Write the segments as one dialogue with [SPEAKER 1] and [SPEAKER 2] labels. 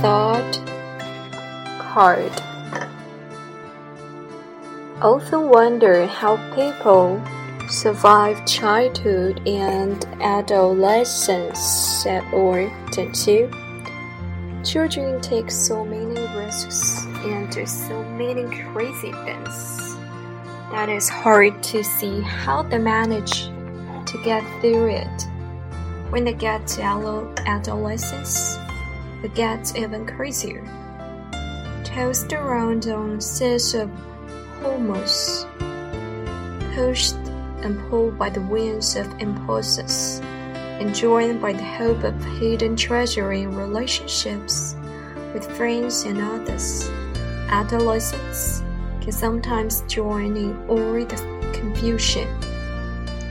[SPEAKER 1] Thought card. Often wonder how people survive childhood and adolescence, or don't you? Children take so many risks and do so many crazy things that it's hard to see how they manage to get through it. When they get to adolescence, it gets even crazier. Tossed around on sets of hormones, pushed and pulled by the winds of impulses, and joined by the hope of hidden treasure in relationships with friends and others. Adolescents can sometimes join in all the confusion.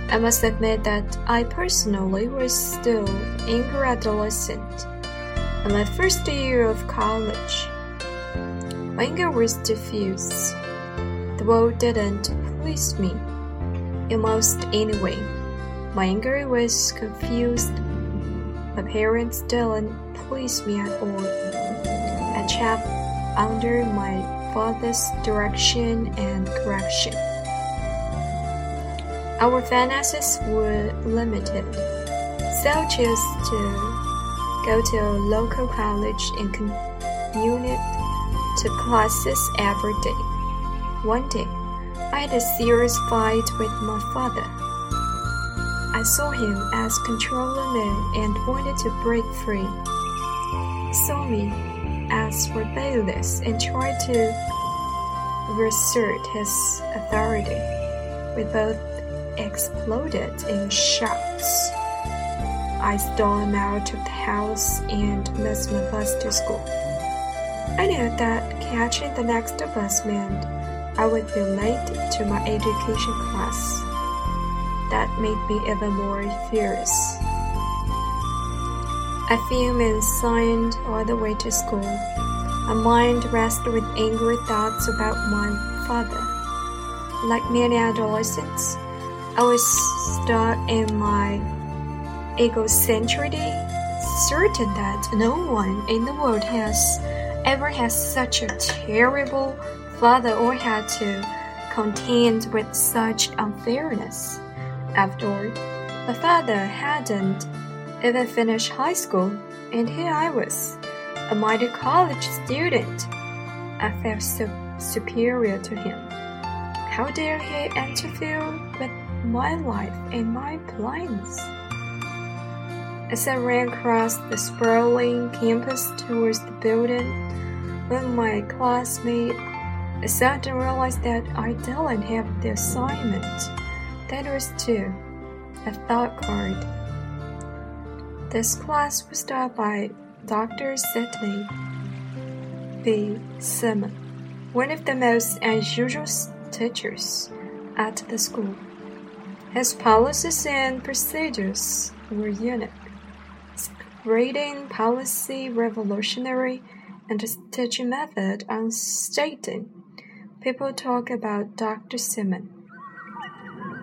[SPEAKER 1] I must admit that I personally was still younger adolescent in my first year of college. My anger was diffuse. The world didn't please me, almost anyway. My anger was confused. My parents didn't please me at all. I chapped under my father's direction and correction. Our finances were limited, so chose to go to a local college and commute to classes every day. One day, I had a serious fight with my father. I saw him as controlling and wanted to break free. He saw me as rebellious and tried to reassert his authority. We both exploded in shouts. I stormed out of the house and missed my bus to school. I knew that catching the next bus meant I would be late to my education class. That made me even more furious. I fumed and signed all the way to school. My mind rested with angry thoughts about my father. Like many adolescents, I was stuck in my egocentricity, certain that no one in the world has ever had such a terrible father or had to contend with such unfairness. After all, my father hadn't even finished high school, and here I was, a mighty college student. I felt so superior to him. How dare he interfere with my life and my plans. As I ran across the sprawling campus towards the building, when my classmate I suddenly realized that I didn't have the assignment. That was too a thought card. This class was taught by Dr. Sidney B. Simon, one of the most unusual teachers at the school. His policies and procedures were unique. His grading policy revolutionary and teaching method unstated. People talk about Dr. Simon.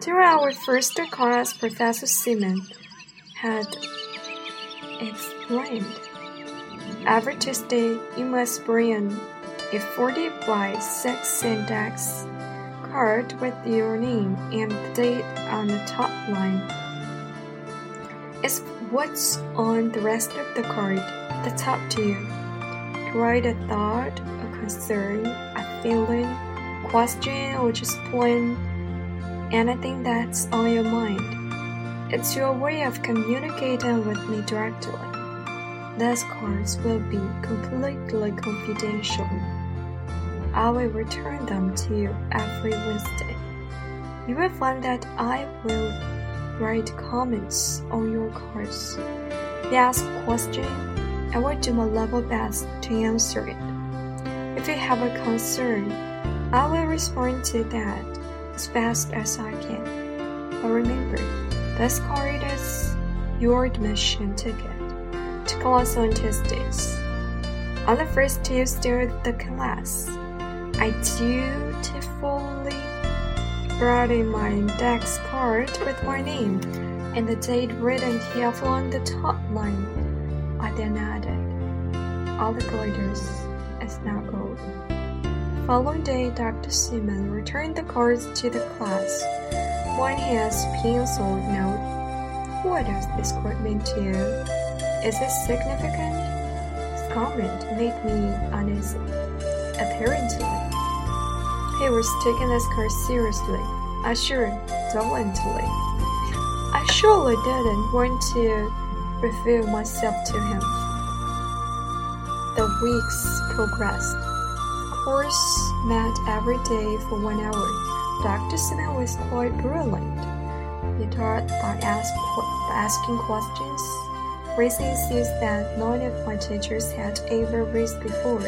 [SPEAKER 1] During our first class, Professor Simon had explained Every Tuesday, you must bring a 40 by 6 index card with your name and date on the top line. It's what's on the rest of the card that's up to you. Write a thought, a concern, a feeling, question, or just plain anything that's on your mind. It's your way of communicating with me directly. These cards will be completely confidential. I will return them to you every Wednesday. You will find that I will write comments on your. If you ask a question, I will do my level best to answer it. If you have a concern, I will respond to that as fast as I can. But remember, this card is your admission ticket to class on Tuesdays. On the first Tuesday of the class, I dutifully brought in my index card with my name and the date written carefully on the top line. I then added, all the gliders is now old. Following day, Dr. Simon returned the cards to the class. One has penciled note. What does this card mean to you? Is it significant? His comment made me uneasy. Apparently, he was taking this card seriously. I assured dolently. I surely didn't want to reveal myself to him. The weeks progressed. Course met every day for one hour. Dr. Simon was quite brilliant. He taught by, ask, asking questions, raising issues that none of my teachers had ever raised before.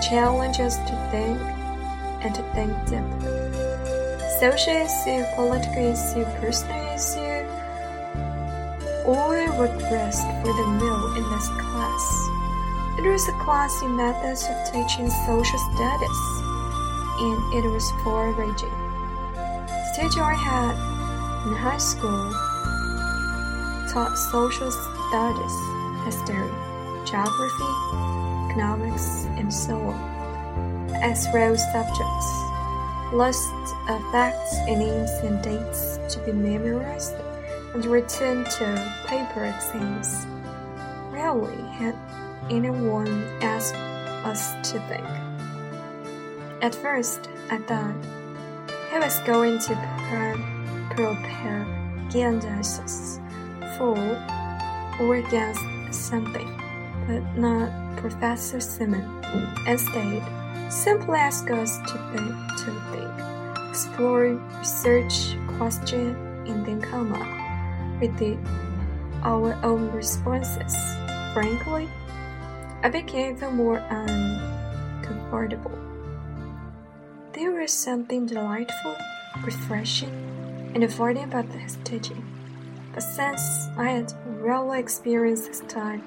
[SPEAKER 1] Challenge us to think and to think deeply. Social issue, political issue, personal issue, all would rest for the meal in this class. It was a class in methods of teaching social studies, and it was far raging. The teacher I had in high school taught social studies, history, geography, economics, and so on, as row subjects. Lists of facts and names and dates to be memorized and returned to paper exams. Rarely had anyone asked us to think. At first, I thought he was going to propagandize us for or against something, but not Professor Simon. and Instead, simply ask us to think, to think, explore, research, question, and then come up with the, our own responses. Frankly, I became even more uncomfortable. There was something delightful, refreshing, and inviting about his teaching. But since I had rarely experienced this type,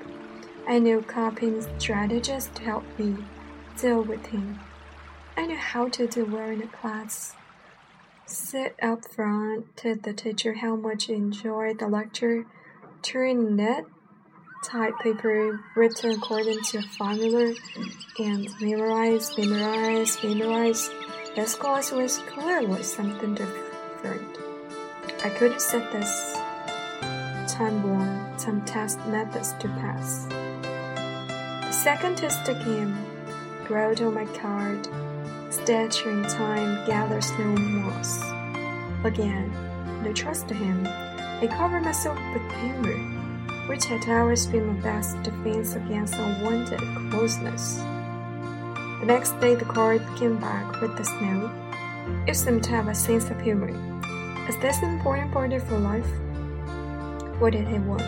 [SPEAKER 1] I knew coping strategies to help me deal with him. I knew how to do well in the class. Sit up front, tell the teacher how much I enjoyed the lecture, turn it type paper written according to a formula and memorize, memorize, memorize. This class was clearly something different. I couldn't set this time-born, some test methods to pass. The second test came, wrote on my card, statue in time gathers no moss. Again, no trust to him. I covered myself with paper which had always been my best defense against unwanted closeness. The next day the card came back with the snow. It seemed to have a sense of humor. Is this an important part of your life? What did he want?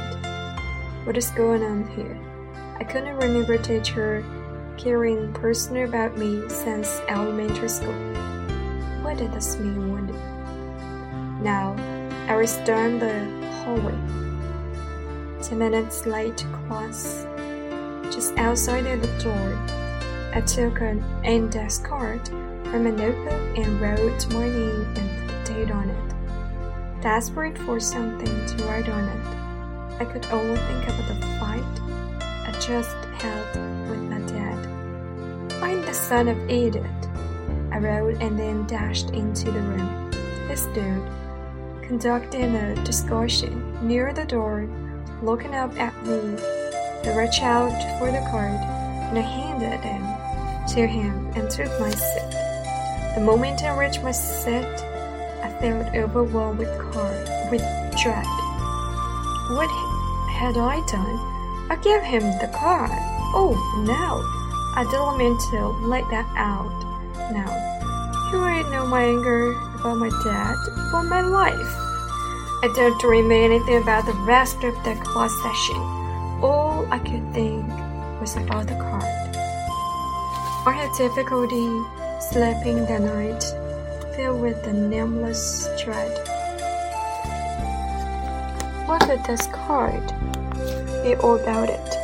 [SPEAKER 1] What is going on here? I couldn't remember teacher caring personally about me since elementary school. What did this mean one Now, I was down the hallway ten minutes late to class. Just outside of the door, I took an index card from a notebook and wrote my name and date on it. Desperate for something to write on it, I could only think about the fight I just had. I'm the son of Edith, I wrote and then dashed into the room. He stood, conducting a discussion near the door looking up at me. I reached out for the card and I handed it to him and took my seat. The moment I reached my seat, I felt overwhelmed with card with dread. What had I done? I gave him the card. Oh no! I didn't mean to let that out. Now, you already know my anger about my dad, about my life. I don't remember anything about the rest of the class session. All I could think was about the card. I had difficulty sleeping that night, filled with the nameless dread. What could this card be all about it?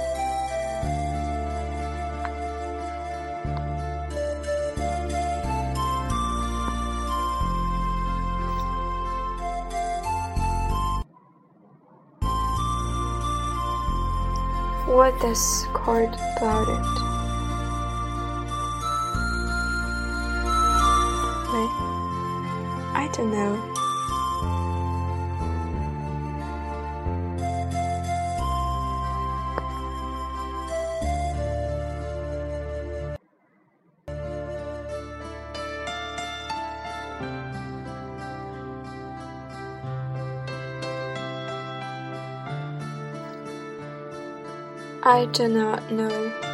[SPEAKER 1] What this card about it? I don't know. I do not know